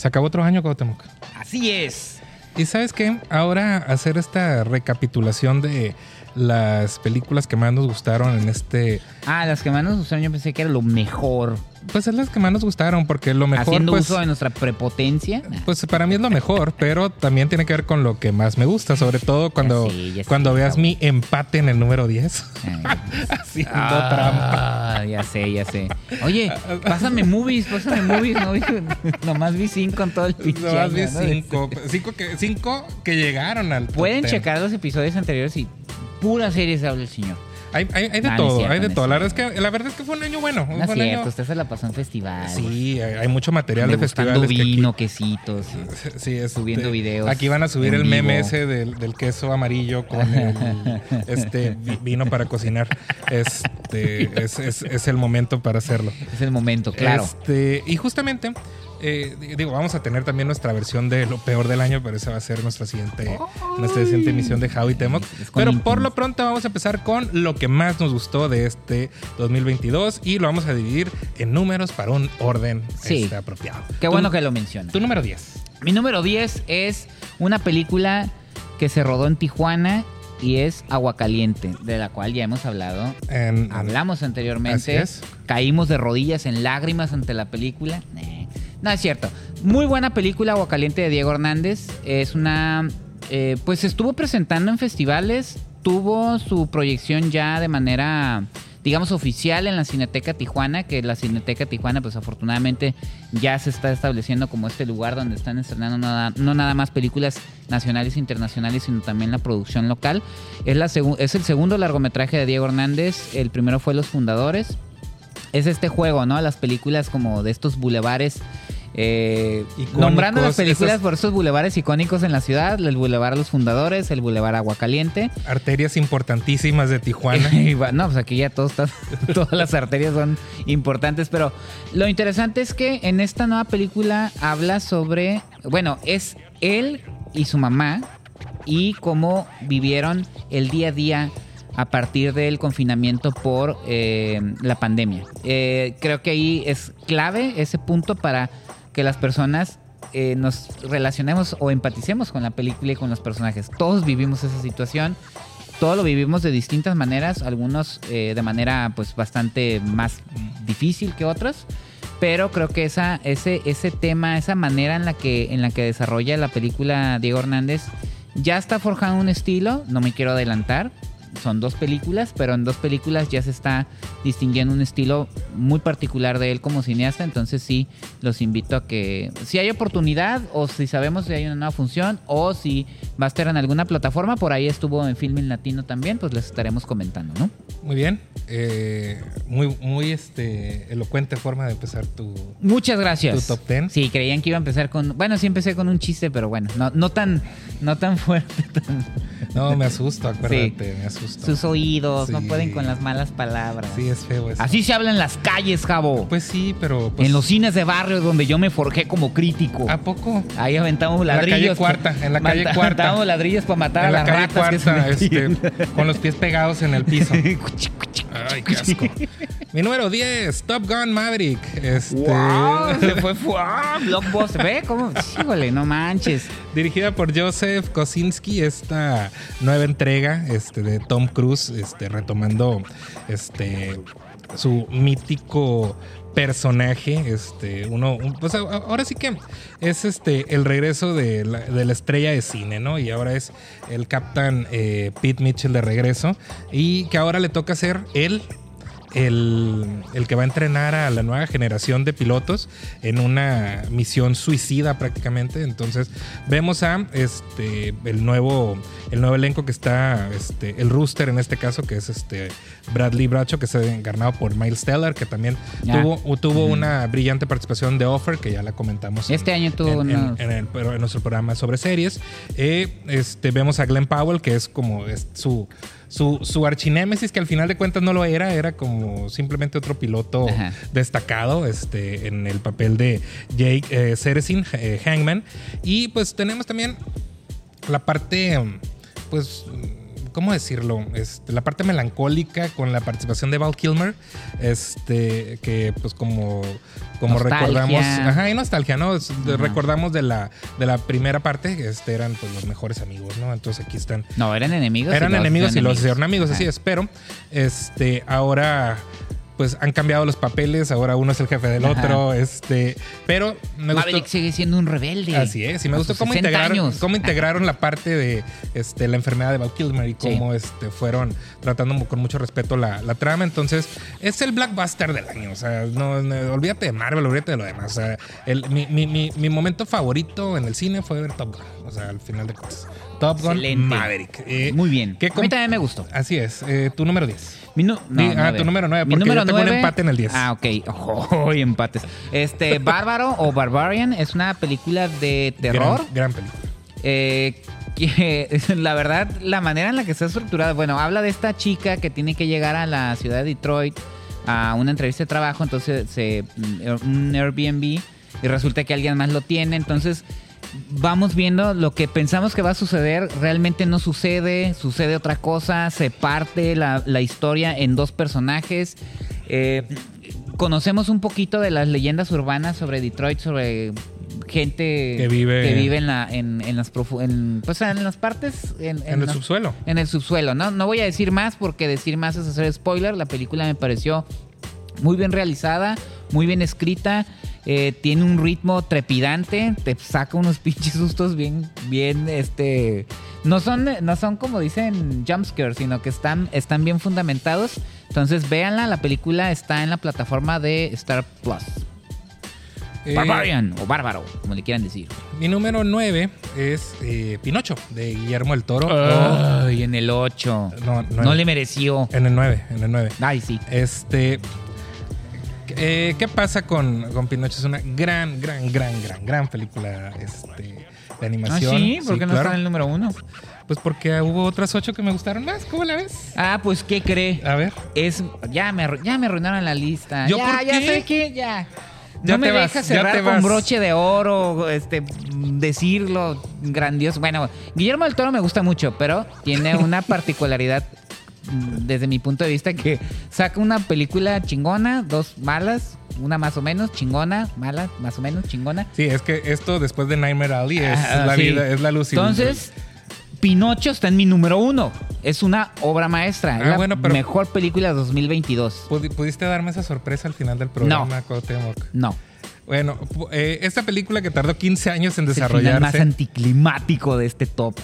Se acabó otro año, Cuauhtémoc. Así es. Y sabes qué? Ahora hacer esta recapitulación de las películas que más nos gustaron en este. Ah, las que más nos gustaron, yo pensé que era lo mejor. Pues es las que más nos gustaron, porque lo mejor. Haciendo pues, uso de nuestra prepotencia. Pues para mí es lo mejor, pero también tiene que ver con lo que más me gusta, sobre todo cuando, Ya ya cuando veas mi empate en el número 10. Ay, Haciendo trampa. Ah, ya sé, ya sé. Oye, pásame movies, pásame movies. No, nomás vi cinco en todo el pinche Nomás vi año, ¿no? cinco, cinco, que, cinco que llegaron al Pueden 10. checar los episodios anteriores y pura series habla el señor. Hay, hay- hay de es todo, cierto, hay de es todo. La verdad, es que, la verdad es que fue un año bueno. No es cierto, año- usted se la pasó en festivales. Sí, hay, hay mucho material de festivales. que aquí- vino, quesitos. Sí, este, subiendo videos Aquí van a subir el meme ese del, del queso amarillo con el este vi- vino para cocinar. Este es, es- es el momento para hacerlo. Es el momento, claro. Este, y justamente, eh, digo, vamos a tener también nuestra versión de lo peor del año, pero esa va a ser nuestra siguiente, nuestra siguiente emisión de Temoc. Es con Pero por lo pronto vamos a empezar con lo que más nos gustó de este 2022 y lo vamos a dividir en números para un orden Sí. este, apropiado. Qué Tu- bueno que lo menciona. Tu número 10. Mi número 10 es una película que se rodó en Tijuana y es Aguacaliente, de la cual ya hemos hablado. En- Hablamos anteriormente. Así es. Caímos de rodillas en lágrimas ante la película. Eh, No, es cierto. Muy buena película, Aguacaliente de Diego Hernández. Es una. eh, pues estuvo presentando en festivales. Tuvo su proyección ya de manera, digamos, oficial en la Cineteca Tijuana. Que la Cineteca Tijuana, pues afortunadamente, ya se está estableciendo como este lugar donde están estrenando nada- no nada más películas nacionales e internacionales, sino también la producción local. Es, la es el segundo largometraje de Diego Hernández. El primero fue Los Fundadores es este juego, ¿no? Las películas como de estos bulevares. eh, nombrando las películas por estos bulevares icónicos en la ciudad, el bulevar a los fundadores, el bulevar Aguacaliente. Arterias importantísimas de Tijuana. No, pues aquí ya todo está- todas las arterias son importantes, pero lo interesante es que en esta nueva película habla sobre, bueno, es él y su mamá y cómo vivieron el día a día a partir del confinamiento por eh, la pandemia. Eh, creo que ahí es clave ese punto para que las personas eh, nos relacionemos o empaticemos con la película y con los personajes. Todos vivimos esa situación todo lo vivimos de distintas maneras, algunos eh, de manera pues bastante más difícil que otros, pero creo que esa, ese, ese tema, esa manera en la, que, en la que desarrolla la película Diego Hernández ya está forjando un estilo, no me quiero adelantar, son dos películas, pero en dos películas ya se está distinguiendo un estilo muy particular de él como cineasta, entonces sí, los invito a que si hay oportunidad o si sabemos si hay una nueva función o si va a estar en alguna plataforma, por ahí estuvo en Filming Latino también, pues les estaremos comentando, ¿no? Muy bien. Eh, muy, muy este, elocuente forma de empezar tu. Muchas gracias. ¿Tu top 10? Sí, creían que iba a empezar con, bueno, sí empecé con un chiste, pero bueno, no, no tan, no tan fuerte. tan- No, me asusto, acuérdate, me Sus oídos no pueden con las malas palabras. Sí, es feo eso. Así se habla en las calles, Jabo. Pues sí, pero. pues, en los cines de barrio donde yo me forjé como crítico. ¿A poco? Ahí aventamos la calle ladrillos. Cuarta, en la calle Cuarta. Aventábamos ladrillos para matar en a la las calle ratas que se cuarta, este, con los pies pegados en el piso. Ay, qué asco. Mi número 10, Top Gun Maverick. Este, ¡Wow! Se fue ¡fua! Blockbuster. ¿Ve cómo? Híjole, no manches. Dirigida por Joseph Kosinski, esta nueva entrega este, de Tom Cruise, este, retomando este, su mítico personaje, este, uno, ahora sí que es este el regreso de la, de la estrella de cine, ¿no? Y ahora es el Captain eh, Pete Mitchell de regreso y que ahora le toca ser él el, el que va a entrenar a la nueva generación de pilotos en una misión suicida prácticamente. Entonces vemos a este el nuevo el nuevo elenco que está este el rooster en este caso que es este Bradley Bracho que está encarnado por Miles Teller que también tuvo tuvo una brillante participación de Offer que ya la comentamos en- Este año tuvo en, en- unos- en el- pero en nuestro programa sobre series. Eh, este, vemos a Glenn Powell, que es como es su, su, su archinémesis, que al final de cuentas no lo era, era como simplemente otro piloto Ajá. destacado este, en el papel de Jake eh, Ceresin, eh, Hangman. Y pues tenemos también la parte, pues ¿cómo decirlo? Este, la parte melancólica con la participación de Val Kilmer, este, que pues como, como Nostalgia. recordamos, ajá, y nostalgia, ¿no? Es- Recordamos de la, de la primera parte, que este, eran pues los mejores amigos, ¿no? Entonces aquí están No, eran enemigos. eran enemigos y los hicieron amigos, Ajá. así es. Pero este, ahora pues han cambiado los papeles, ahora uno es el jefe del Ajá. otro, este, pero me gustó. Maverick sigue siendo un rebelde. Así es, y me gustó cómo 60 integraron, años. cómo integraron la parte de este, la enfermedad de Val Kilmer y Sí. cómo este, fueron tratando con mucho respeto la, la trama. Entonces, es el blockbuster del año. O sea, no, no- olvídate de Marvel, olvídate de lo demás. O sea, el- mi, mi- mi- mi momento favorito en el cine fue ver Top Gun. O sea, al final de cuentas. Top Gun Excelente. Maverick. Eh, Muy bien. ¿qué a mí también me gustó. Así es. Eh, tu número 10. Mi no, Di- ah, nueve. tu número nueve, Mi porque número yo tengo un nueve- empate en el 10. Ah, ok. Oh, empates. Este, Bárbaro o Barbarian es una película de terror. Gran, gran película. eh, que la verdad, la manera en la que está estructurada, bueno, habla de esta chica que tiene que llegar a la ciudad de Detroit a una entrevista de trabajo, entonces se un Airbnb y resulta que alguien más lo tiene, entonces vamos viendo lo que pensamos que va a suceder, realmente no sucede, sucede otra cosa, se parte la, la historia en dos personajes. Eh, conocemos un poquito de las leyendas urbanas sobre Detroit, sobre gente Que vive- que vive en, la, en, en las en, pues, en las partes en, En el subsuelo. en el subsuelo. No, no voy a decir más porque decir más es hacer spoiler. La película me pareció muy bien realizada, muy bien escrita. Eh, tiene un ritmo trepidante, te saca unos pinches sustos bien, bien, este, no son, no son como dicen jumpscares, sino que están, están bien fundamentados. Entonces véanla, la película está en la plataforma de Star Plus. Eh, Barbarian o Bárbaro, como le quieran decir. Mi número 9 es eh, Pinocho, de Guillermo del Toro. Ay, en el 8. No, no, no le mereció. En el 9, en el 9. Ay, sí. Este. Eh, ¿Qué pasa con, con Pinocho? Es una gran, gran, gran, gran, gran película este, de Ah, animación. sí, ¿por qué no claro. está en el número uno? Pues porque hubo otras ocho que me gustaron más. ¿Cómo la ves? Ah, pues, ¿qué cree? A ver. Es, ya me, ya me arruinaron la lista. ¿Yo ya, por ya sé que, ya. Ya no me vas, deja ya cerrar te con vas. broche de oro, este, decirlo grandioso. Bueno, Guillermo del Toro me gusta mucho, pero tiene una particularidad desde mi punto de vista que saca una película chingona, dos malas, una más o menos chingona, mala, más o menos chingona. Sí, es que esto después de Nightmare Alley es Ah, la sí. vida, es la luz. Entonces, Pinocho está en mi número uno. Es una obra maestra. es Ah, la bueno, pero- mejor película de 2022. Pudi- ¿Pudiste darme esa sorpresa al final del programa, Cuauhtémoc? No. Bueno, eh, esta película que tardó 15 años en Es el más desarrollarse. anticlimático de este top.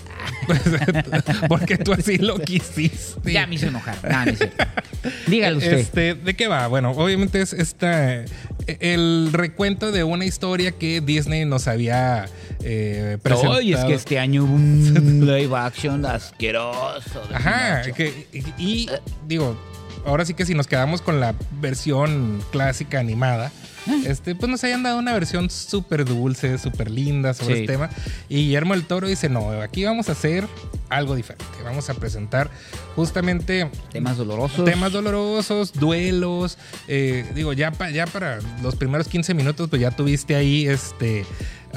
pues, porque tú así lo quisiste. Ya me hizo enojar. No, no. Dígalo usted. Este, ¿De qué va? Bueno, obviamente es esta, el recuento de una historia que Disney nos había eh, presentado. Ay, es que este año hubo un live action asqueroso. Ajá, que- y, y, digo, ahora sí que si nos quedamos con la versión clásica animada. Este, pues nos hayan dado una versión súper dulce, súper linda sobre Sí. este tema. Y Guillermo del Toro dice, no, aquí vamos a hacer algo diferente. Vamos a presentar justamente Temas dolorosos. temas dolorosos, duelos. eh, digo, ya, pa- ya para los primeros 15 minutos, pues ya tuviste ahí este.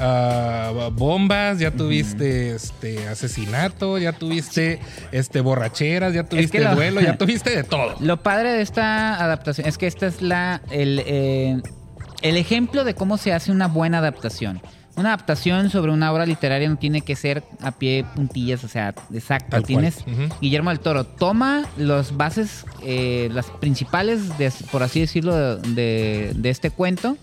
ah, bombas, ya tuviste este asesinato, ya tuviste este borracheras, ya tuviste lo- duelo, ya tuviste de todo. Lo padre de esta adaptación es que esta es la el, eh, el ejemplo de cómo se hace una buena adaptación. Una adaptación sobre una obra literaria no tiene que ser a pie puntillas, o sea, exacto. Tal. Tienes. Guillermo del Toro toma las bases, eh, las principales, de- por así decirlo, de, de este cuento,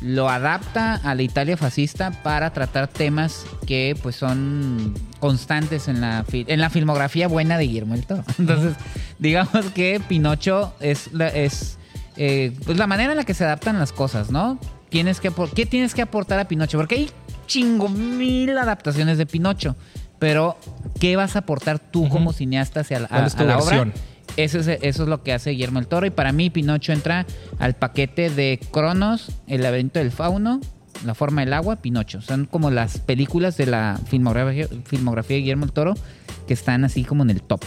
lo adapta a la Italia fascista para tratar temas que pues son constantes en la, en la filmografía buena de Guillermo del Toro. Entonces, digamos que Pinocho es, la, es eh, pues la manera en la que se adaptan las cosas, ¿no? Tienes que, ¿Qué tienes que aportar a Pinocho? Porque hay chingo mil adaptaciones de Pinocho, pero ¿qué vas a aportar tú como cineasta hacia la, ¿Cuál a- es tu a la obra? Eso es, eso es lo que hace Guillermo del Toro. Y para mí, Pinocho entra al paquete de Cronos, El laberinto del fauno, La forma del agua, Pinocho. Son como las películas de la filmografía, filmografía de Guillermo del Toro que están así como en el top.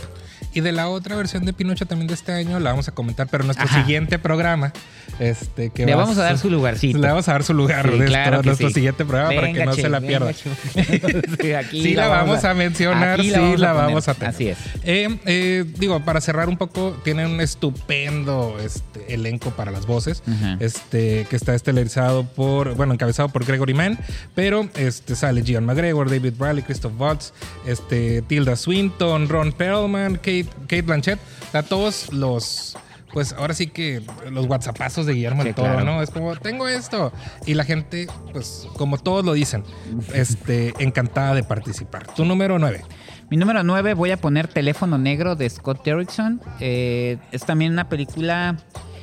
Y de la otra versión de Pinocho también de este año la vamos a comentar, pero en nuestro Ajá. siguiente programa. Este, que Le va vamos a dar su lugarcito. Le vamos a dar su lugar Sí, de claro nuestro sí. siguiente programa para que no che, se la pierda. Sí, aquí Sí la vamos a mencionar, aquí sí la vamos a tener. Así es. Eh, eh, digo, para cerrar un poco, tienen un estupendo este, elenco para las voces. Este, que está estelarizado por, bueno, encabezado por Gregory Mann, pero este, sale Gian McGregor, David Bradley, Christoph Waltz, este, Tilda Swinton, Ron Perlman, Kate, Kate Blanchett, o sea, todos los. Pues ahora sí que los whatsappazos de Guillermo Sí, del Toro, claro. ¿no? Es como, tengo esto. Y la gente, pues, como todos lo dicen, este, encantada de participar. Tu número 9. Mi número 9 voy a poner Teléfono Negro de Scott Derrickson. Eh, es también una película...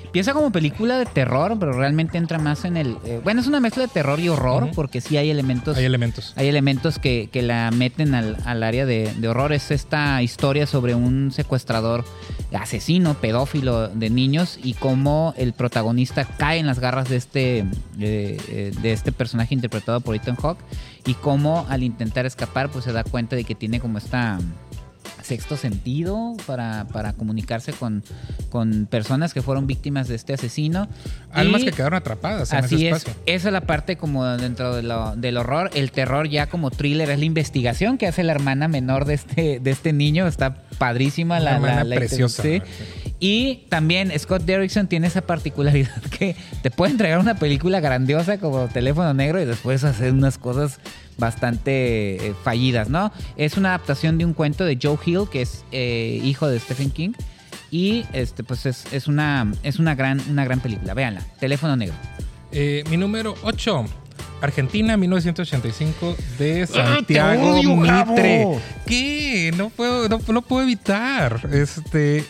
Empieza como película de terror, pero realmente entra más en el... eh, bueno, es una mezcla de terror y horror, porque sí hay elementos... Hay elementos. Hay elementos que, que la meten al, al área de, de horror. Es esta historia sobre un secuestrador asesino, pedófilo de niños y cómo el protagonista cae en las garras de este, eh, eh, de este personaje interpretado por Ethan Hawke y cómo al intentar escapar pues se da cuenta de que tiene como esta sexto sentido para, para comunicarse con, con personas que fueron víctimas de este asesino. Almas Y- que quedaron atrapadas en Así ese es. espacio. Esa es la parte como dentro de lo- del horror. El terror ya como thriller es la investigación que hace la hermana menor de este, de este niño. Está padrísima Una la, la, hermana la- preciosa. sí. Y también Scott Derrickson tiene esa particularidad que te puede entregar una película grandiosa como Teléfono Negro y después hacer unas cosas bastante eh, fallidas, ¿no? Es una adaptación de un cuento de Joe Hill, que es eh, hijo de Stephen King. Y este, pues es, es una, es una gran, una gran película. Véanla. Teléfono Negro. Eh, mi número 8. Argentina, 1985, de ¡Ah, Santiago te odio, Mitre. Javo! ¿Qué? No puedo, no, no puedo evitar. Este,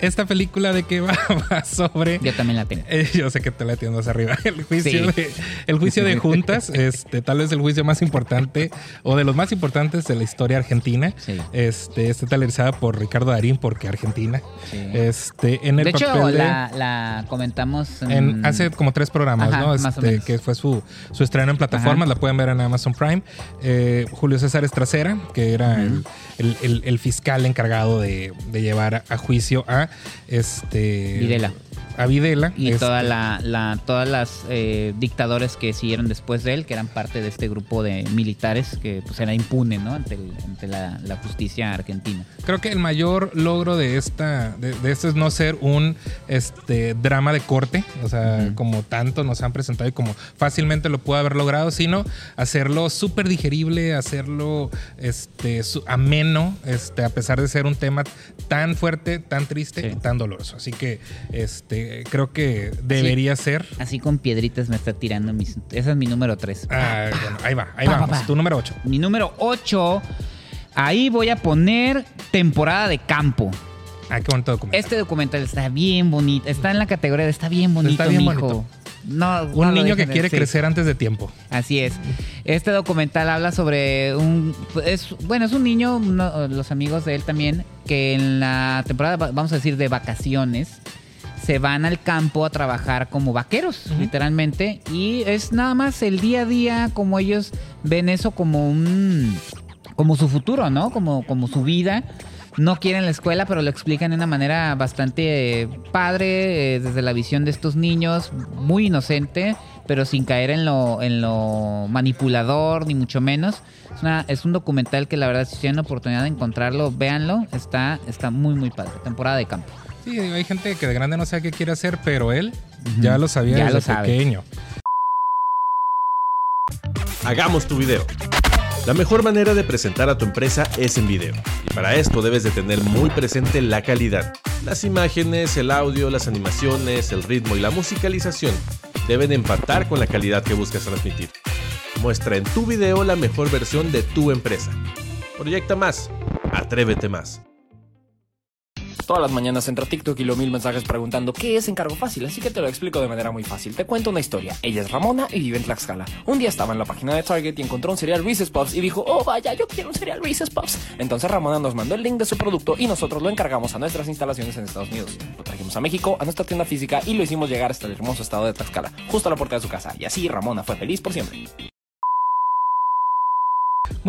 esta película de que va, va sobre. Yo también la tengo. Eh, yo sé que te la hacia arriba. El juicio, Sí. de, el juicio de juntas, este, tal vez el juicio más importante o de los más importantes de la historia argentina. Sí. Este, está televisada por Ricardo Darín, porque Argentina. Sí. Este, en el de hecho, papel de- la, la comentamos en- en- hace como tres programas, Ajá, ¿no? Este, que fue su, su estreno en plataformas, la pueden ver en Amazon Prime. Eh, Julio César Estracera, que era el, el- el- el fiscal encargado de, de llevar a, a juicio a este Videla. A Videla. y este, toda la, la- todas las eh, dictadores que siguieron después de él, que eran parte de este grupo de militares que pues era impune, ¿no? Ante, el- ante la, la justicia argentina. Creo que el mayor logro de esta, de, de esto es no ser un este drama de corte, o sea, como tanto nos han presentado y como fácilmente lo pudo haber logrado, sino hacerlo súper digerible, hacerlo este su- ameno, este, a pesar de ser un tema tan fuerte, tan triste Sí. y tan doloroso. Así que este creo que debería ser. Así con piedritas me está tirando mis... Esa es mi número 3. Ah, bueno, ahí va, ahí Pa, vamos. pa. Tu número 8. Mi número 8, ahí voy a poner temporada de campo. Ah, qué bonito documento. Este documental está bien bonito. Está en la categoría de está bien bonito, Está bien mijo. bonito. No, un niño que quiere crecer antes de tiempo. Así es. Este documental habla sobre un. Es, bueno, es un niño, uno- los amigos de él también, que en la temporada, vamos a decir, de vacaciones, se van al campo a trabajar como vaqueros, literalmente. Y es nada más el día a día, como ellos ven eso como un. como su futuro, ¿no? Como, como su vida. No quieren la escuela, pero lo explican de una manera bastante eh, padre, eh, desde la visión de estos niños, muy inocente, pero sin caer en lo, en lo manipulador, ni mucho menos. Es, una- es un documental que la verdad, si tienen la oportunidad de encontrarlo, véanlo. Está, está muy, muy padre. Temporada de campo. Sí, hay gente que de grande no sabe qué quiere hacer, pero él ya lo sabía Ya desde lo sabe. pequeño. Hagamos tu video. La mejor manera de presentar a tu empresa es en video. Y para esto debes de tener muy presente la calidad. Las imágenes, el audio, las animaciones, el ritmo y la musicalización deben empatar con la calidad que buscas transmitir. Muestra en tu video la mejor versión de tu empresa. Proyecta más. Atrévete más. Todas las mañanas entra TikTok y lo mil mensajes preguntando qué es encargo fácil, así que te lo explico de manera muy fácil. Te cuento una historia. Ella es Ramona y vive en Tlaxcala. Un día estaba en la página de Target y encontró un cereal Reese's Puffs y dijo, oh vaya, yo quiero un cereal Reese's Puffs. Entonces Ramona nos mandó el link de su producto y nosotros lo encargamos a nuestras instalaciones en Estados Unidos. Lo trajimos a México, a nuestra tienda física y lo hicimos llegar hasta el hermoso estado de Tlaxcala, justo a la puerta de su casa. Y así Ramona fue feliz por siempre.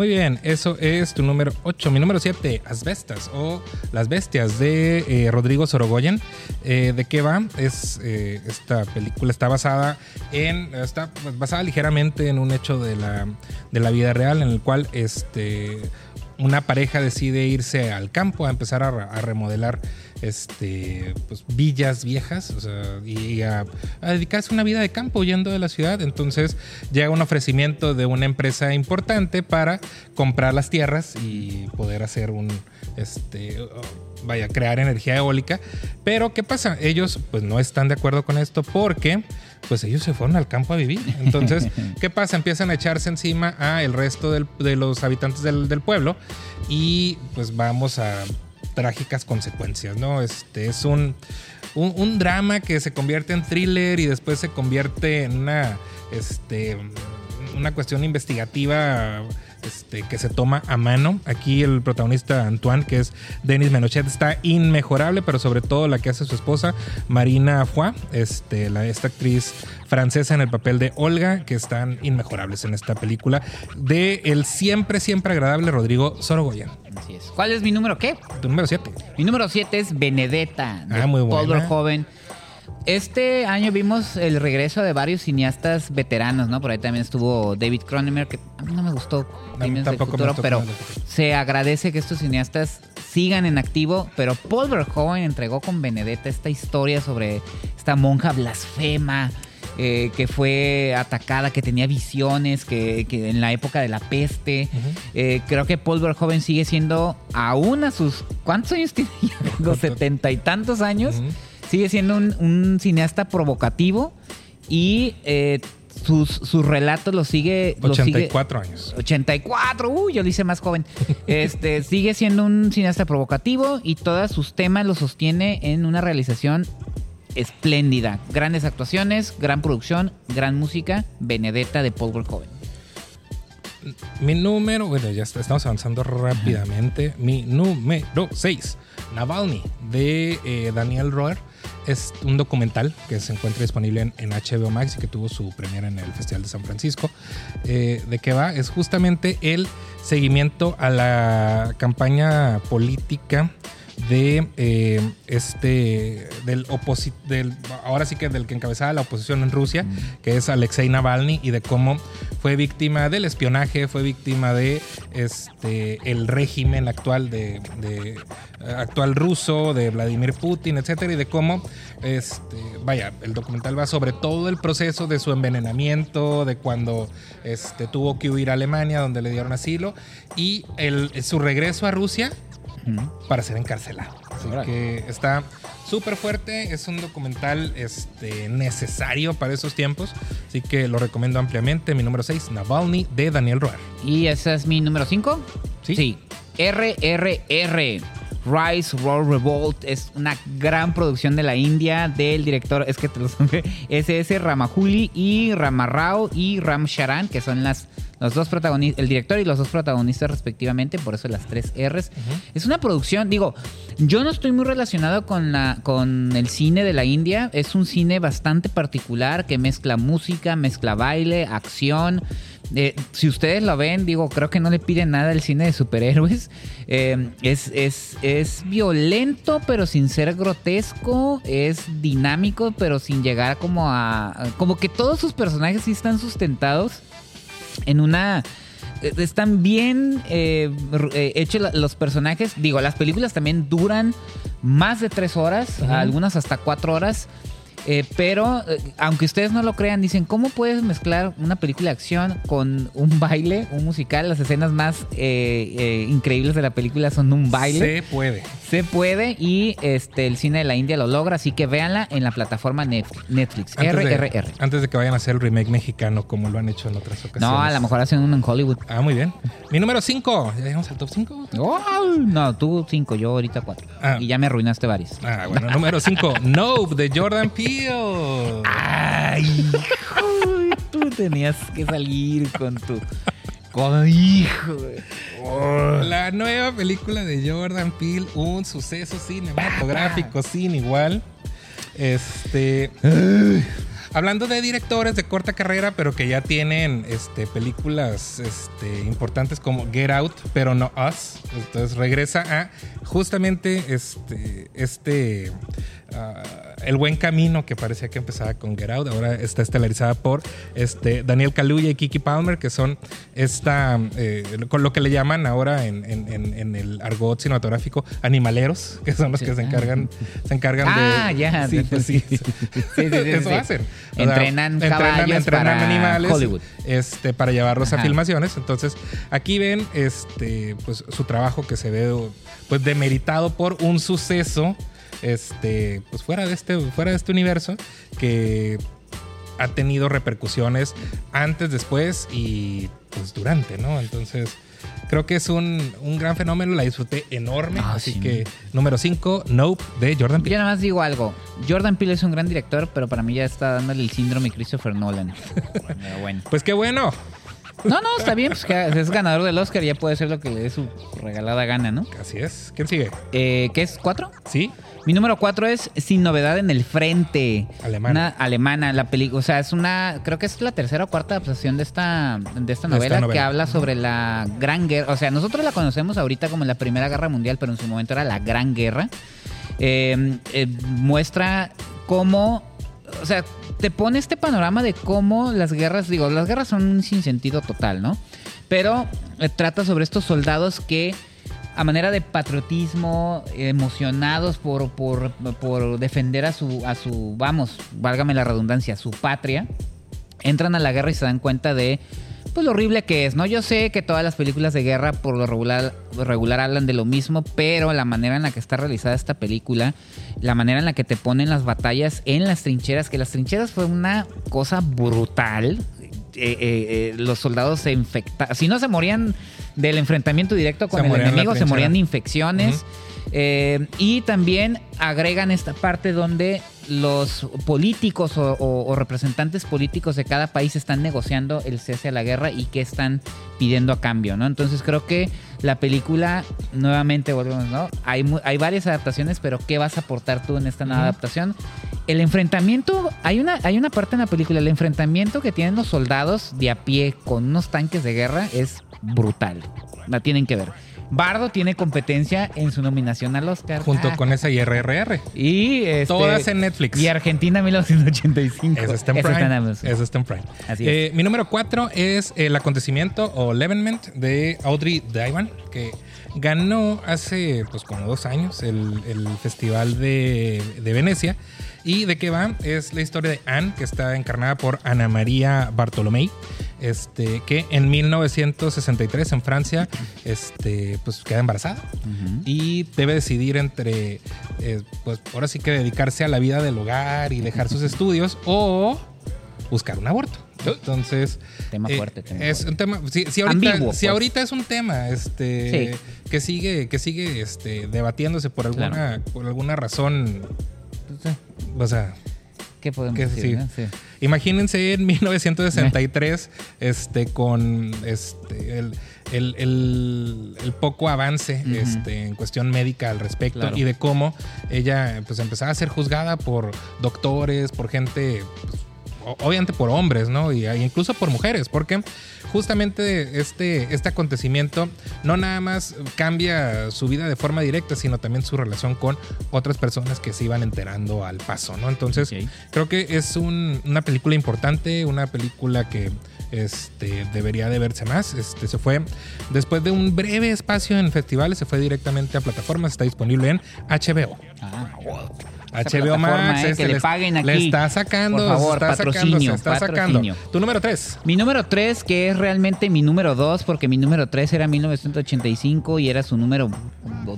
Muy bien, eso es tu número 8. Mi número 7, Asbestas o Las Bestias de eh, Rodrigo Sorogoyen. Eh, ¿De qué va? Es, eh, esta película está basada en. Está basada ligeramente en un hecho de la, de la vida real en el cual este una pareja decide irse al campo a empezar a remodelar este, pues, villas viejas o sea, y a, a, dedicarse a una vida de campo huyendo de la ciudad. Entonces llega un ofrecimiento de una empresa importante para comprar las tierras y poder hacer un, este, vaya, crear energía eólica. Pero ¿qué pasa? Ellos pues no están de acuerdo con esto porque pues ellos se fueron al campo a vivir. Entonces, ¿qué pasa? Empiezan a echarse encima a el resto del, de los habitantes del, del pueblo y pues vamos a trágicas consecuencias, ¿no? Este es un, un, drama que se convierte en thriller y después se convierte en una, este, una cuestión investigativa este, que se toma a mano. Aquí el protagonista Antoine, que es Denis Menochet, está inmejorable, pero sobre todo la que hace su esposa, Marina Foy, este, la, esta actriz francesa en el papel de Olga, que están inmejorables en esta película, de el siempre, siempre agradable Rodrigo Sorogoyen. Así es. ¿Cuál es mi número qué? Tu número 7. Mi número 7 es Benedetta, de Ah, muy buena. Paul Verhoeven. Este año vimos el regreso de varios cineastas veteranos, ¿no? Por ahí también estuvo David Cronenberg, que a mí no me gustó Crímenes del Futuro, gustó pero se agradece que estos cineastas sigan en activo. Pero Paul Verhoeven entregó con Benedetta esta historia sobre esta monja blasfema. eh, que fue atacada, que tenía visiones, que, que en la época de la peste. Eh, creo que Paul Verhoeven sigue siendo, aún a sus. ¿Cuántos años tiene? setenta y tantos años. Sigue siendo un, un cineasta provocativo y eh, sus, sus relatos los sigue. los sigue- 84 años. 84, uy, yo lo hice más joven. Este sigue siendo un cineasta provocativo y todos sus temas los sostiene en una realización espléndida. Grandes actuaciones, gran producción, gran música. Benedetta de Paul Verhoeven. Mi número, bueno, ya estamos avanzando rápidamente. Mi número 6, Navalny, de eh, Daniel Roer. Es un documental que se encuentra disponible en, HBO Max y que tuvo su premiera en el Festival de San Francisco. Eh, ¿De qué va? Es justamente el seguimiento a la campaña política de eh, este del oposi del ahora sí que del que encabezaba la oposición en Rusia, que es Alexei Navalny y de cómo fue víctima del espionaje, fue víctima de este el régimen actual de, de, actual ruso, de Vladimir Putin, etcétera, y de cómo este vaya, el documental va sobre todo el proceso de su envenenamiento, de cuando este tuvo que huir a Alemania donde le dieron asilo y el, su regreso a Rusia para ser encarcelado. Así que está súper fuerte, es un documental este, necesario para esos tiempos, así que lo recomiendo ampliamente. Mi número 6, Navalny, de Daniel Roar. ¿Y ese es mi número 5? Sí. RRR. Rise, Roll, Revolt es una gran producción de la India del director, es que te los SS Ramajuli y Ramarrao y Ram Charan, que son las los dos protagonistas, el director y los dos protagonistas respectivamente, por eso las tres R's. Es una producción, digo, yo no estoy muy relacionado con la con el cine de la India, es un cine bastante particular que mezcla música, mezcla baile, acción. Eh, si ustedes lo ven, digo, creo que no le piden nada al cine de superhéroes. Eh, es, es, es violento, pero sin ser grotesco. Es dinámico, pero sin llegar como a. Como que todos sus personajes sí están sustentados en una. eh, Están bien eh, eh, hechos los personajes. Digo, las películas también duran más de tres horas, algunas hasta cuatro horas. Eh, pero, eh, aunque ustedes no lo crean, dicen, ¿cómo puedes mezclar una película de acción con un baile, un musical? Las escenas más eh, increíbles de la película son un baile. Se puede. Se puede y este el cine de la India lo logra, así que véanla en la plataforma Netflix. Antes de, RRR. antes de que vayan a hacer el remake mexicano como lo han hecho en otras ocasiones. No, a lo mejor hacen uno en Hollywood. Ah, muy bien. Mi número 5. ¿Ya llegamos al top 5? Oh, no, tú cinco, yo ahorita cuatro. Ah. Y ya me arruinaste varios. Ah, bueno, número 5. Nope, de Jordan Peele. Ay, hijo, tú tenías que salir con tu. Con hijo. güey. La nueva película de Jordan Peele, un suceso cinematográfico sin igual. Este. hablando de directores de corta carrera, pero que ya tienen este, películas este, importantes como Get Out, pero no Us. Entonces regresa a justamente este, este ah, El Buen Camino, que parecía que empezaba con Get Out. Ahora está estelarizada por este, Daniel Kaluuya y Kiki Palmer, que son esta, eh, con lo que le llaman ahora en, en- en- en el argot cinematográfico animaleros, que son los Sí. que se encargan, se encargan de. Ah, ya. Sí, pues sí. Eso hacen. O sea, Entrenan caballos para Hollywood. Este, para llevarlos a filmaciones. Entonces, aquí ven este, pues, su trabajo que se ve pues, demeritado por un suceso este, pues, fuera, de este, fuera de este universo que ha tenido repercusiones antes, después y pues durante, ¿no? Entonces, creo que es un, un gran fenómeno, la disfruté enorme. Ah, así sí. que, número 5, Nope, de Jordan Yo Peele. nada más digo algo. Jordan Peele es un gran director, pero para mí ya está dándole el síndrome Christopher Nolan. Bueno. Pues qué bueno. No, no, está bien, pues es ganador del Oscar, ya puede ser lo que le dé su regalada gana, ¿no? Así es. ¿Quién sigue? Eh, ¿Qué es? ¿Cuatro? ¿Sí? Mi número cuatro es Sin Novedad en el Frente. Alemana. Una alemana, la película. O sea, es una. Creo que es la tercera o cuarta adaptación de esta, de esta novela que habla sobre la Gran Guerra. O sea, nosotros la conocemos ahorita como la Primera Guerra Mundial, pero en su momento era la Gran Guerra. Eh, eh, muestra cómo. O sea, te pone este panorama de cómo las guerras. Digo, las guerras son un sinsentido total, ¿no? Pero eh, trata sobre estos soldados que a manera de patriotismo, emocionados por, por, por defender a su, a su, vamos, válgame la redundancia, su patria, entran a la guerra y se dan cuenta de pues lo horrible que es, ¿no? Yo sé que todas las películas de guerra por lo regular, regular hablan de lo mismo, pero la manera en la que está realizada esta película, la manera en la que te ponen las batallas en las trincheras, que las trincheras fue una cosa brutal. Eh, eh, eh, los soldados se infectaban, si no se morían del enfrentamiento directo con Se el enemigo, se morían de infecciones. Eh, y también agregan esta parte donde los políticos o, o- o representantes políticos de cada país están negociando el cese a la guerra y qué están pidiendo a cambio, ¿no? Entonces creo que la película, nuevamente volvemos, ¿no? Hay, hay varias adaptaciones, pero ¿qué vas a aportar tú en esta nueva adaptación? El enfrentamiento, hay una, hay una parte en la película, el enfrentamiento que tienen los soldados de a pie con unos tanques de guerra es brutal. La tienen que ver. Bardo tiene competencia en su nominación al Oscar. Junto Ah. con esa IRRR. Y este, Todas en Netflix. Y Argentina 1985. Eso está en Prime. Eso está en Prime. Así Eh, mi número 4 es El acontecimiento o Levenment de Audrey Divan, que ganó hace pues como dos años el, el Festival de, de Venecia. ¿Y de qué va? Es la historia de Anne, que está encarnada por Ana María Bartolomé, este, que en 1963 en Francia este, pues, queda embarazada y debe decidir entre, eh, pues ahora sí que dedicarse a la vida del hogar y dejar sus estudios o buscar un aborto. Entonces, Tema eh, fuerte, tema es fuerte. un tema. Si, si ahorita, Ambiguo, si pues. ahorita es un tema, este, Sí. que sigue, que sigue, este, debatiéndose por alguna, Claro. por alguna razón, o sea, ¿Qué podemos que decir? sí. no? Sí. Imagínense en 1963, este, con este, el, el- el- el poco avance este, en cuestión médica al respecto Claro. y de cómo ella pues, empezaba a ser juzgada por doctores, por gente, pues, obviamente por hombres, ¿no? Y e incluso por mujeres, porque justamente este, este acontecimiento no nada más cambia su vida de forma directa, sino también su relación con otras personas que se iban enterando al paso, ¿no? Entonces. Creo que es un- una película importante, una película que este, debería de verse más. Este, se fue, después de un breve espacio en festivales, se fue directamente a plataformas. Está disponible en HBO. Ah, HBO Max. eh, este, que le les- paguen aquí. Le está sacando, Por favor, se está sacando, patrocinio, se está patrocinio. sacando. Tu número 3. Mi número 3, que es realmente mi número 2, porque mi número 3 era 1985 y era su número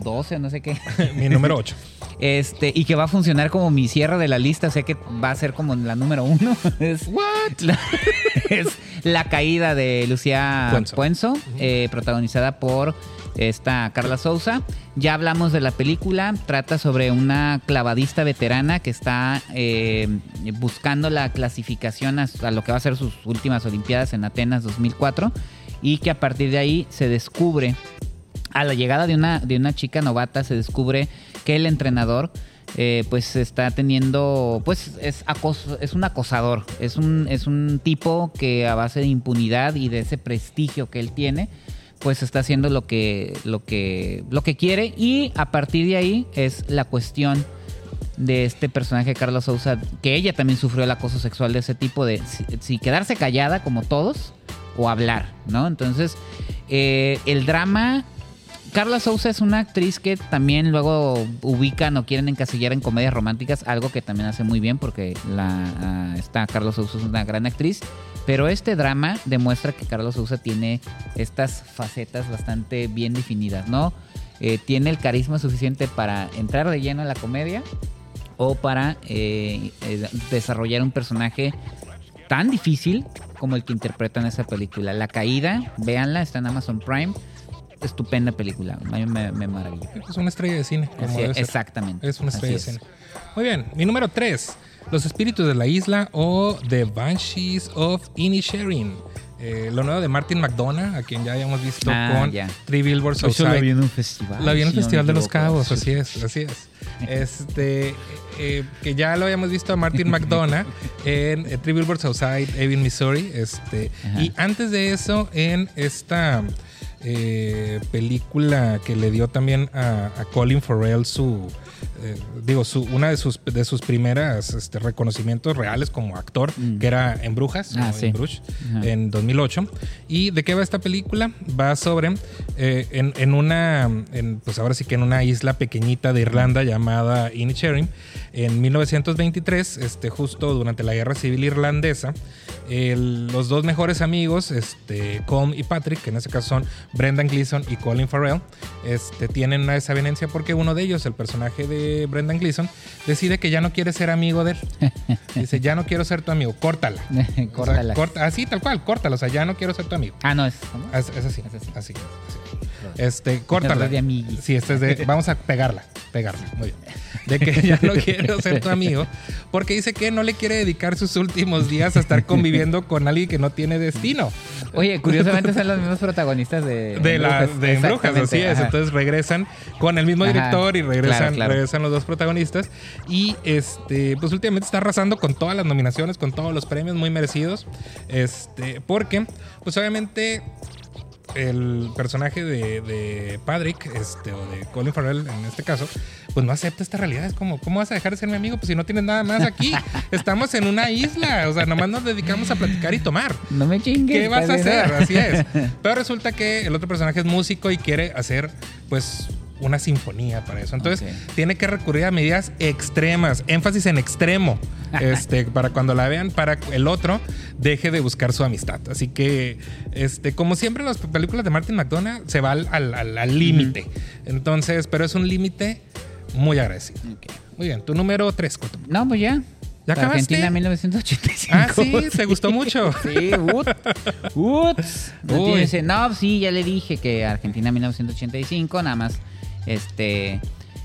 12, no sé qué. Mi número 8. Este, y que va a funcionar como mi cierre de la lista, o sea que va a ser como la número 1. Es, la, es La caída de Lucía Puenzo. Puenzo, eh, protagonizada por esta Carla Souza. Ya hablamos de la película, trata sobre una clavadista veterana que está eh, buscando la clasificación a, a lo que va a ser sus últimas Olimpiadas en Atenas 2004 y que a partir de ahí se descubre, a la llegada de una, de una chica novata, se descubre que el entrenador eh, pues está teniendo, pues es acoso, es un acosador, es un, es un tipo que a base de impunidad y de ese prestigio que él tiene, pues está haciendo lo que, lo que, lo que quiere y a partir de ahí es la cuestión de este personaje Carlos Sousa, que ella también sufrió el acoso sexual de ese tipo de si, si quedarse callada como todos o hablar, ¿no? Entonces, eh, el drama Carla Sousa es una actriz que también luego ubican o quieren encasillar en comedias románticas, algo que también hace muy bien porque la, uh, está Carlos Sousa es una gran actriz. Pero este drama demuestra que Carlos Sousa tiene estas facetas bastante bien definidas, ¿no? Eh, tiene el carisma suficiente para entrar de lleno en la comedia o para eh, eh, desarrollar un personaje tan difícil como el que interpreta en esa película. La caída, véanla, está en Amazon Prime estupenda película. A mí me, me maravilla. Es una estrella de cine. Así, exactamente. Es una estrella Así de cine. Muy bien. Mi número 3. Los espíritus de la isla o The Banshees of Inisherin. Eh, lo nuevo de Martin McDonough, a quien ya habíamos visto Ah, con ya. Three Billboards Eso lo Outside. vi en un festival. La vi en el Festival de los. Cabos, así es, así es. Este, eh, que ya lo habíamos visto a Martin McDonough en eh, Three Billboards Outside, Ebbing, Missouri. Este, Ajá. y antes de eso, en esta eh, película que le dio también a, a Colin Farrell su, eh, digo, su, una de sus, de sus primeras este, reconocimientos reales como actor, Mm. que era en Brujas, Ah, sí. en Bruges, Ajá. en 2008. ¿Y de qué va esta película? Va sobre, eh, en, en una, en, pues ahora sí que en una isla pequeñita de Irlanda llamada Inisherin, en 1923, este, justo durante la Guerra Civil Irlandesa, el- los dos mejores amigos, este, Colm y Patrick, que en este caso son Brendan Gleeson y Colin Farrell, este, tienen una desavenencia porque uno de ellos, el personaje de Brendan Gleeson, decide que ya no quiere ser amigo de él. Dice, ya no quiero ser tu amigo, córtala. O sea, Córtala. corta- así, tal cual, córtala. O sea, ya no quiero ser tu amigo. Ah, no. Es, es así, Es así. así, así. Este, córtala. De. Sí, este es de. Vamos a pegarla. Pegarla. Muy bien. De que ya no quiero ser tu amigo. Porque dice que no le quiere dedicar sus últimos días a estar conviviendo con alguien que no tiene destino. Oye, curiosamente son los mismos protagonistas de. De, la, Brujas. de Brujas, así es. ajá. Entonces regresan con el mismo Ajá, director y regresan, claro, claro. regresan los dos protagonistas. Y este, pues últimamente está arrasando con todas las nominaciones, con todos los premios muy merecidos. Este, porque, pues obviamente. El personaje de, de Patrick, este, o de Colin Farrell en este caso, pues no acepta esta realidad. Es como, ¿cómo vas a dejar de ser mi amigo? Pues si no tienes nada más aquí. Estamos en una isla. O sea, nomás nos dedicamos a platicar y tomar. No me chingues. ¿Qué vas a hacer? Así es. Pero resulta que el otro personaje es músico y quiere hacer, pues, una sinfonía para eso. Entonces, tiene que recurrir a medidas extremas, énfasis en extremo, este, para cuando la vean, para que el otro deje de buscar su amistad. Así que, este, como siempre, las películas de Martin McDonough se va al límite. Entonces, pero es un límite muy. Ok. Muy bien, tu número 3, No, pues ya. ¿Ya acabaste? Argentina 1985. Ah, sí, te gustó mucho. Sí, ut, tiene ese- no, sí, ya le dije que Argentina 1985, nada más este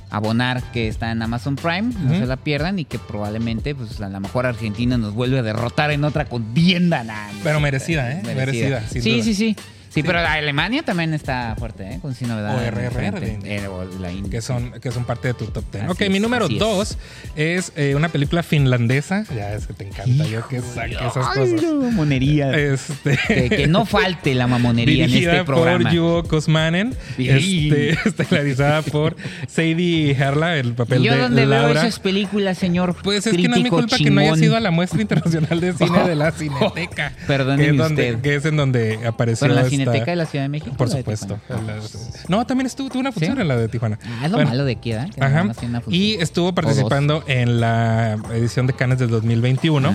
abonar que está en Amazon Prime, no se la pierdan y que probablemente pues a lo mejor Argentina nos vuelve a derrotar en otra contienda. Nah, Pero merecida, ¿eh? Merecida, sin sí, duda. sí, sí. Sí, pero la Alemania también está fuerte, ¿eh? Con sin novedad. O RRR. Eh, o la India. que son, que son parte de tu top 10. Así ok, mi es, número así es. 2 es, eh, una película finlandesa. Ya es que te encanta yo que saque esas cosas. no, monería. Este, que, que no falte la mamonería en este programa. por Juho Kosmanen, este, estelarizada por Sadie Herla, el papel ¿Y yo de dónde veo Laura. esas películas, señor? Pues es que no es mi culpa que no haya chingón? sido a la muestra internacional de cine de la Cineteca. Perdóneme que es donde, usted. que es en donde apareció ¿Pero en la esta- Cineteca de la Ciudad de México? Por supuesto. No, también estuvo, tuvo una función ¿Sí? en la de Tijuana. Ah, es lo Bueno, malo de aquí, ¿eh? Ajá. una. Y estuvo participando en la edición de Cannes del 2021. Ah.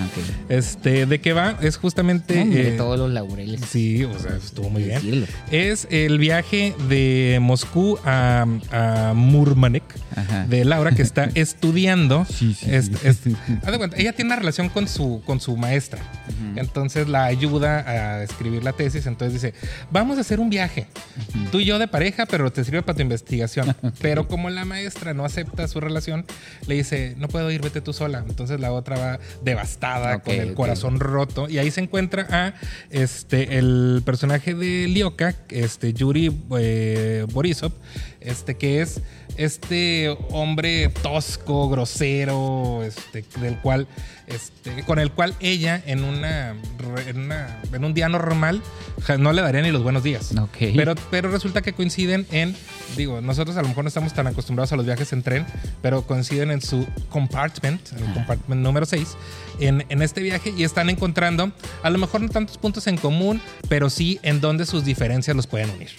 Este, ¿de qué va? Es justamente. Hombre, eh, todos los laureles. Sí, o sea, estuvo muy bien. Decirlo. Es el viaje de Moscú a, a Murmanek Ajá. de Laura, que está estudiando. Sí, sí, Es- sí. es- haz de cuenta, ella tiene una relación con su, con su maestra. Entonces la ayuda a escribir la tesis. Entonces dice: vamos a hacer un viaje. Tú y yo de pareja, pero te sirve para tu investigación. Pero como la maestra no acepta su relación, le dice, no puedo ir, vete tú sola. Entonces la otra va devastada, con el corazón roto. Y ahí se encuentra a este, el personaje de Lioka, este, Yuri eh, Borisov, este, que es este hombre tosco, grosero, este, del cual, este, con el cual ella en una, en una- en un día normal no le daría ni los buenos días. Ok. Pero, pero resulta que coinciden en, digo, nosotros a lo mejor no estamos tan acostumbrados a los viajes en tren, pero coinciden en su compartment, en el compartment número 6, en, en este viaje y están encontrando a lo mejor no tantos puntos en común, pero sí en donde sus diferencias los pueden unir.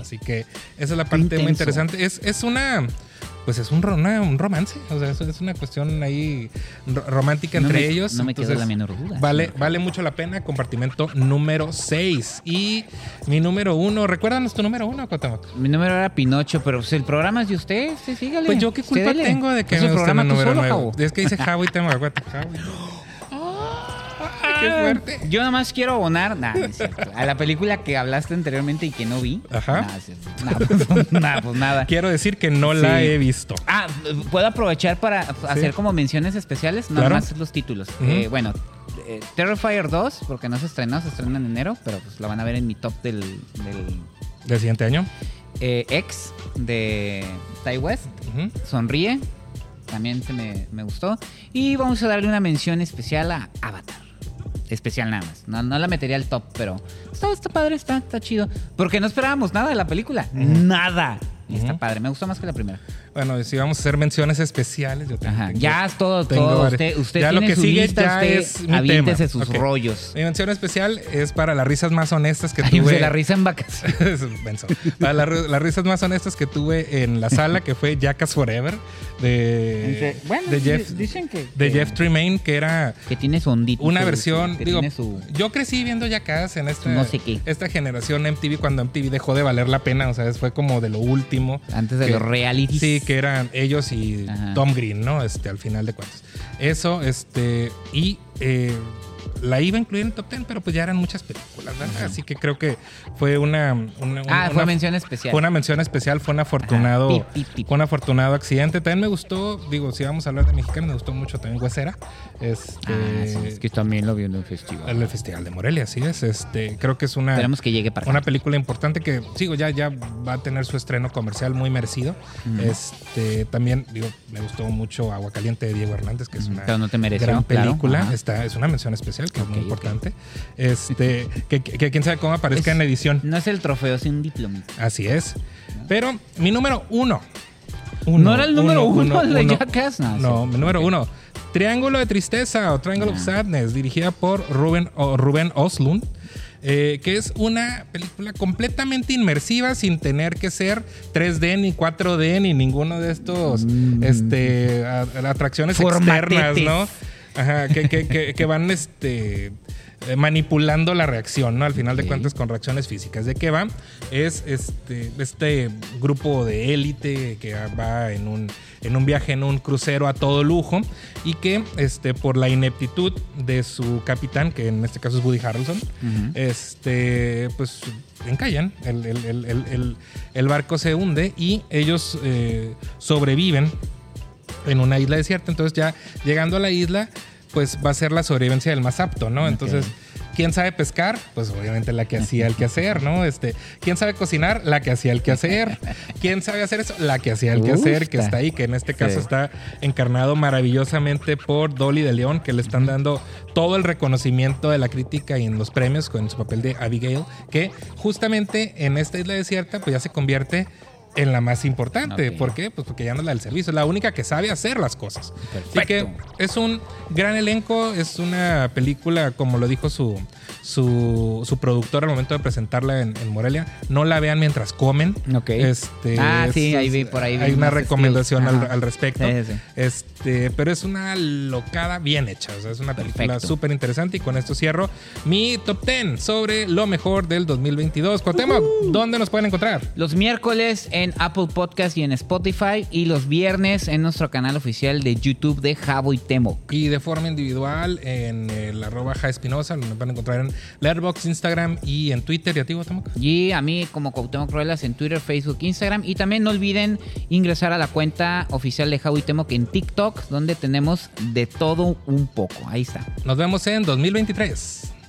Así que esa es la parte muy intenso. Interesante. Es, es una... Pues es un, una- un romance, o sea, es, es una cuestión ahí ro- romántica No entre me- ellos. no me quedó entonces, la menor duda. Vale, vale mucho la pena. Compartimento número 6. Y mi número uno, recuérdanos tu número uno, Cuauhtémoc. Mi número era Pinocho, pero pues, el programa es de usted, sí, sígale. Pues yo qué culpa tengo de que Es me el programa tú número solo, nuevo. Javo. Es que dice Javo y tengo aguante, Javo. Qué fuerte. Yo nada más quiero abonar nah, no es cierto, a la película que hablaste anteriormente y que no vi. Ajá. Nah, sí, nah, pues, nah, pues nada. Quiero decir que no la he visto. Ah, ¿puedo aprovechar para hacer como menciones especiales? Nada Claro. más los títulos. Eh, bueno, eh, Terrifier 2, porque no se estrenó, se estrena en enero, pero pues la van a ver en mi top del, del Del siguiente año. eh, X de Ty West. Sonríe, también se me, me gustó. Y vamos a darle una mención especial a Avatar. Especial nada más. No, no la metería al top, pero está, está padre, está, está chido. Porque no esperábamos nada de la película. Nada. Y está padre. Me gustó más que la primera. Bueno, si vamos a hacer menciones especiales, yo tengo- Ajá. tengo- ya es todo, tengo todo. Usted, usted Ya lo que su sigue lista, ya usted es mi aviéntese tema. sus rollos. Mi mención especial es para las risas más honestas que Ay, tuve. de la risa en vacaciones. Para la- las risas más honestas que tuve en la sala, que fue Jackass Forever, de, bueno, de Jeff, dicen que, de que- Jeff Tremaine, que era que tiene su ondito. una versión. que digo, tiene su... yo crecí viendo Jackass en esta, no sé qué. esta generación MTV, cuando MTV dejó de valer la pena, o sea, fue como de lo último. Antes de que- los realities. Sí, que eran ellos y Ajá. Tom Green, ¿no? Este, al final de cuentas. Eso, este, y eh, la iba a incluir en el top 10, pero pues ya eran muchas películas, ¿verdad? Así que creo que fue una. una- Ah, una- fue mención especial. Fue una mención especial, fue un afortunado. Fue un afortunado accidente. También me gustó, digo, si vamos a hablar de mexicanos, me gustó mucho también Huesera. Este. Ah, sí, es que también lo vio en un festival. El Festival de Morelia, así es. Este, creo que es una. Esperemos que llegue para acá. Una película importante que, sigo, ya, ya va a tener su estreno comercial muy merecido. Este, también, digo, me gustó mucho Agua Caliente de Diego Hernández, que es una Pero no te mereció, gran película. Está, es una mención especial que es muy importante. Este, que, que- que quién sabe cómo aparezca Es- en edición. No es el trofeo, es un diplomita. Así es. Pero mi número uno. ¿No era el número uno, de uno. Jackass? No, No, sí. mi número uno. Triángulo de Tristeza o Triangle of. Sadness, dirigida por Ruben, o Rubén Oslund. eh, que es una película completamente inmersiva sin tener que ser 3D ni 4D ni ninguno de estos este, a- atracciones Formatetes. externas, ¿no? Ajá, que, que- que- que van este, eh, manipulando la reacción, ¿no? Al final de cuentas con reacciones físicas. ¿De qué va? Es este, este grupo de élite que va en un, en un viaje en un crucero a todo lujo y que este, por la ineptitud de su capitán, que en este caso es Woody Harrelson, este, pues encallan, el, el- el- el- el- el barco se hunde y ellos eh, sobreviven en una isla desierta. Entonces ya llegando a la isla, pues va a ser la sobrevivencia del más apto, ¿no? Entonces, ¿quién sabe pescar? Pues obviamente la que hacía el quehacer, ¿no? Este, ¿quién sabe cocinar? La que hacía el quehacer. ¿Quién sabe hacer eso? La que hacía el quehacer, que Usta. está ahí, que en este caso Sí. está encarnado maravillosamente por Dolly de León, que le están dando todo el reconocimiento de la crítica y en los premios con su papel de Abigail, que justamente en esta isla desierta, pues ya se convierte en la más importante. ¿Por qué? Pues porque ya no es la del servicio, es la única que sabe hacer las cosas. Así que Perfecto. es un gran elenco, es una película, como lo dijo su, su, su productor al momento de presentarla en, en Morelia, no la vean mientras comen. Ok. Este, Ah, es- sí, ahí vi por ahí vi Hay una unos recomendación al, al respecto. Sí. Este, pero es una locada bien hecha. O sea, es una película súper interesante. Y con esto cierro mi top 10 sobre lo mejor del 2022. Cuauhtémoc, ¿dónde nos pueden encontrar? Los miércoles en Apple Podcast y en Spotify y los viernes en nuestro canal oficial de YouTube de Jabo y Temo. Y de forma individual en el arroba Ja Espinosa, lo pueden encontrar en Letterboxd, Instagram y en Twitter. ¿Y a ti, Guatemoc? Y a mí como Cuauhtémoc Ruelas en Twitter, Facebook, Instagram. Y también no olviden ingresar a la cuenta oficial de Howie Temoc en TikTok, donde tenemos de todo un poco. Ahí está. Nos vemos en 2023.